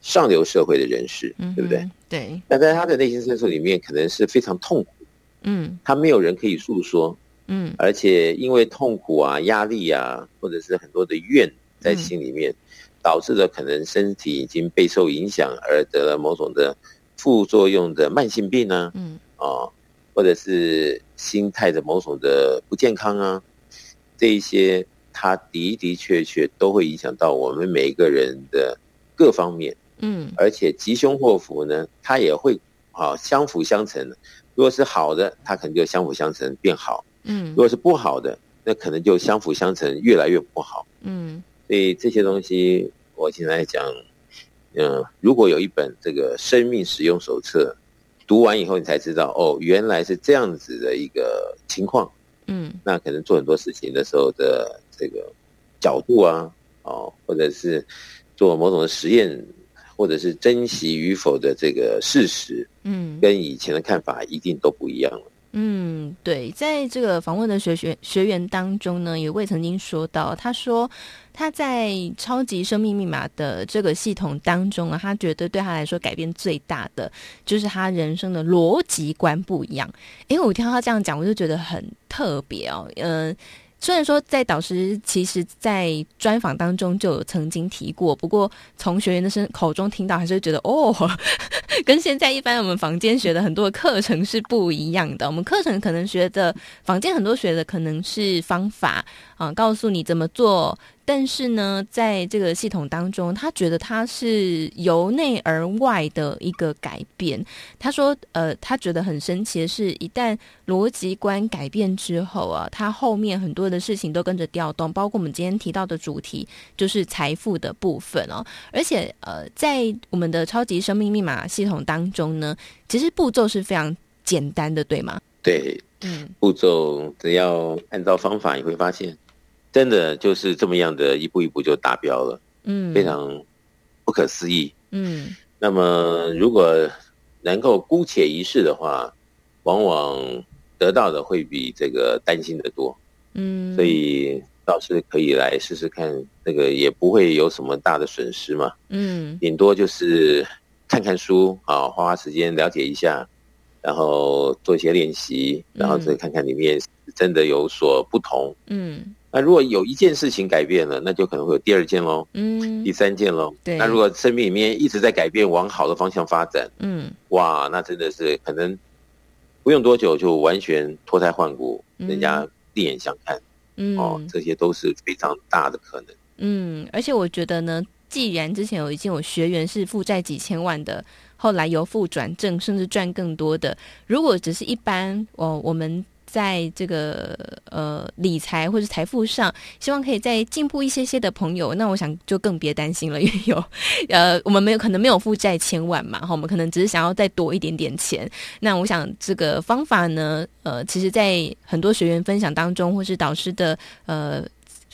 Speaker 5: 上流社会的人士，嗯，对不对？
Speaker 2: 对。
Speaker 5: 但在他的内心深处里面，可能是非常痛苦，嗯，他没有人可以诉说，嗯，而且因为痛苦啊、压力啊，或者是很多的怨在心里面，嗯，导致了可能身体已经备受影响，而得了某种的副作用的慢性病呢，嗯，啊。或者是心态的某种的不健康啊，这一些，它的的确确都会影响到我们每一个人的各方面，嗯，而且吉凶祸福呢，它也会啊相辅相成。如果是好的，它可能就相辅相成变好，嗯；如果是不好的，那可能就相辅相成越来越不好，嗯。所以这些东西，我现在讲，嗯，如果有一本这个生命使用手册。读完以后，你才知道哦，原来是这样子的一个情况。嗯，那可能做很多事情的时候的这个角度啊，哦，或者是做某种的实验，或者是珍惜与否的这个事实，嗯，跟以前的看法一定都不一样了。
Speaker 2: 嗯，对，在这个访问的学学学员当中呢，有位曾经说到，他说他在超级生命密码的这个系统当中啊，他觉得对他来说改变最大的就是他人生的逻辑观不一样。因为，我听到他这样讲，我就觉得很特别哦，嗯、虽然说在导师其实，在专访当中就有曾经提过，不过从学员的声口中听到，还是觉得哦，跟现在一般我们房间学的很多课程是不一样的。我们课程可能学的房间很多学的可能是方法啊、呃，告诉你怎么做。但是呢，在这个系统当中，他觉得他是由内而外的一个改变。他说：“呃，他觉得很神奇的是，一旦逻辑观改变之后啊，他后面很多的事情都跟着调动，包括我们今天提到的主题，就是财富的部分哦。而且，呃，在我们的超级生命密码系统当中呢，其实步骤是非常简单的，对吗？
Speaker 5: 对，嗯，步骤只要按照方法，你会发现。”真的就是这么样的一步一步就达标了，嗯，非常不可思议，嗯。那么如果能够姑且一试的话，往往得到的会比这个担心的多，嗯。所以倒是可以来试试看，那个也不会有什么大的损失嘛，嗯。顶多就是看看书啊，花花时间了解一下，然后做一些练习，然后再看看里面真的有所不同，嗯。那如果有一件事情改变了，那就可能会有第二件喽，嗯，第三件喽。对。那如果生命里面一直在改变，往好的方向发展，嗯，哇，那真的是可能不用多久就完全脱胎换骨，嗯，人家另眼相看，嗯，哦，这些都是非常大的可能。
Speaker 2: 嗯，而且我觉得呢，既然之前有已经有学员是负债几千万的，后来由负转正，甚至赚更多的，如果只是一般，哦，我们。在这个呃理财或者财富上，希望可以再进步一些些的朋友，那我想就更别担心了，因为有呃我们没有可能没有负债千万嘛，哈，我们可能只是想要再多一点点钱。那我想这个方法呢，呃，其实在很多学员分享当中，或是导师的呃。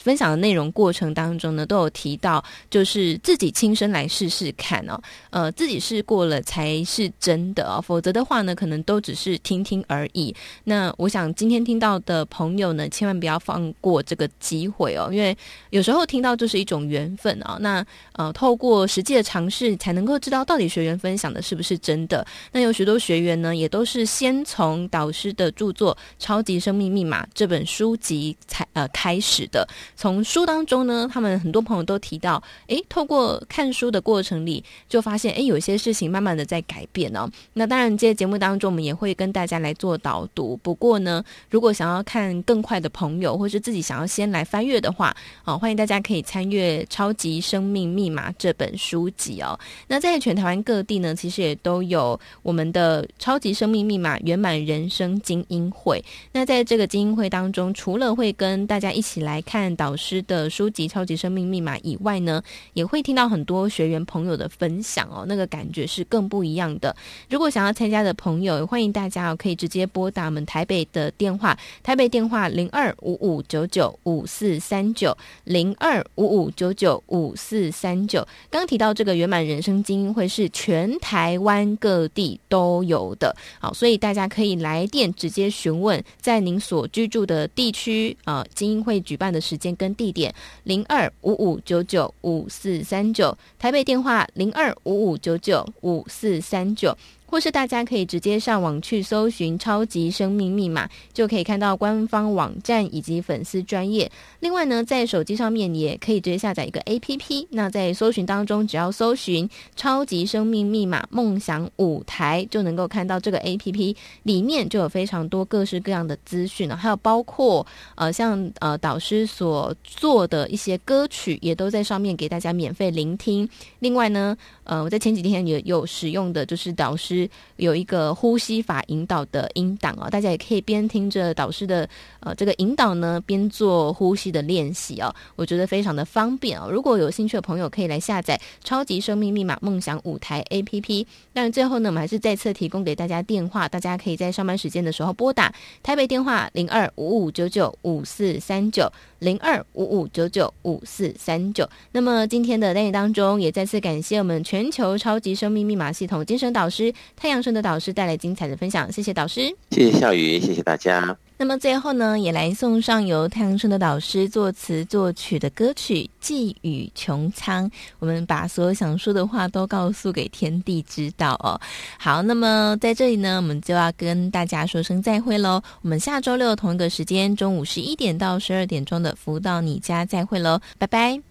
Speaker 2: 分享的内容过程当中呢，都有提到，就是自己亲身来试试看哦，呃，自己试过了才是真的哦，否则的话呢，可能都只是听听而已。那我想今天听到的朋友呢，千万不要放过这个机会哦，因为有时候听到就是一种缘分啊。那呃，透过实际的尝试，才能够知道到底学员分享的是不是真的。那有许多学员呢，也都是先从导师的著作《超级生命密码》这本书籍才呃开始的。从书当中呢，他们很多朋友都提到，诶，透过看书的过程里，就发现，诶，有些事情慢慢的在改变哦。那当然，这些节目当中，我们也会跟大家来做导读。不过呢，如果想要看更快的朋友，或是自己想要先来翻阅的话，啊，欢迎大家可以参阅《超级生命密码》这本书籍哦。那在全台湾各地呢，其实也都有我们的《超级生命密码圆满人生精英会》。那在这个精英会当中，除了会跟大家一起来看导老师的书籍《超级生命密码》以外呢，也会听到很多学员朋友的分享哦，那个感觉是更不一样的。如果想要参加的朋友，欢迎大家哦，可以直接拨打我们台北的电话，台北电话零二五五九九五四三九零二五五九九五四三九。刚提到这个圆满人生精英会是全台湾各地都有的，好，所以大家可以来电直接询问，在您所居住的地区啊，精英会举办的时间跟地点，零二五五九九五四三九，台北电话零二五五九九五四三九。或是大家可以直接上网去搜寻“超级生命密码”，就可以看到官方网站以及粉丝专页。另外呢，在手机上面也可以直接下载一个 APP。那在搜寻当中，只要搜寻“超级生命密码梦想舞台”，就能够看到这个 APP 里面就有非常多各式各样的资讯了，还有包括呃像呃导师所做的一些歌曲，也都在上面给大家免费聆听。另外呢，呃我在前几天也有使用的就是导师。有一个呼吸法引导的音档哦，大家也可以边听着导师的呃这个引导呢，边做呼吸的练习哦，我觉得非常的方便哦。如果有兴趣的朋友，可以来下载《超级生命密码梦想舞台》APP。但最后呢，我们还是再次提供给大家电话，大家可以在上班时间的时候拨打台北电话零二五五九九五四三九零二五五九九五四三九。那么今天的单元当中，也再次感谢我们全球超级生命密码系统精神导师。太阳神的导师带来精彩的分享，谢谢导师，
Speaker 5: 谢谢笑宇，谢谢大家。
Speaker 2: 那么最后呢，也来送上由太阳盛德导师作词作曲的歌曲《寄语穹苍》，我们把所有想说的话都告诉给天地知道哦。好，那么在这里呢，我们就要跟大家说声再会喽。我们下周六同一个时间，中午十一点到十二点钟的福到你家再会喽，拜拜。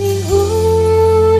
Speaker 1: 无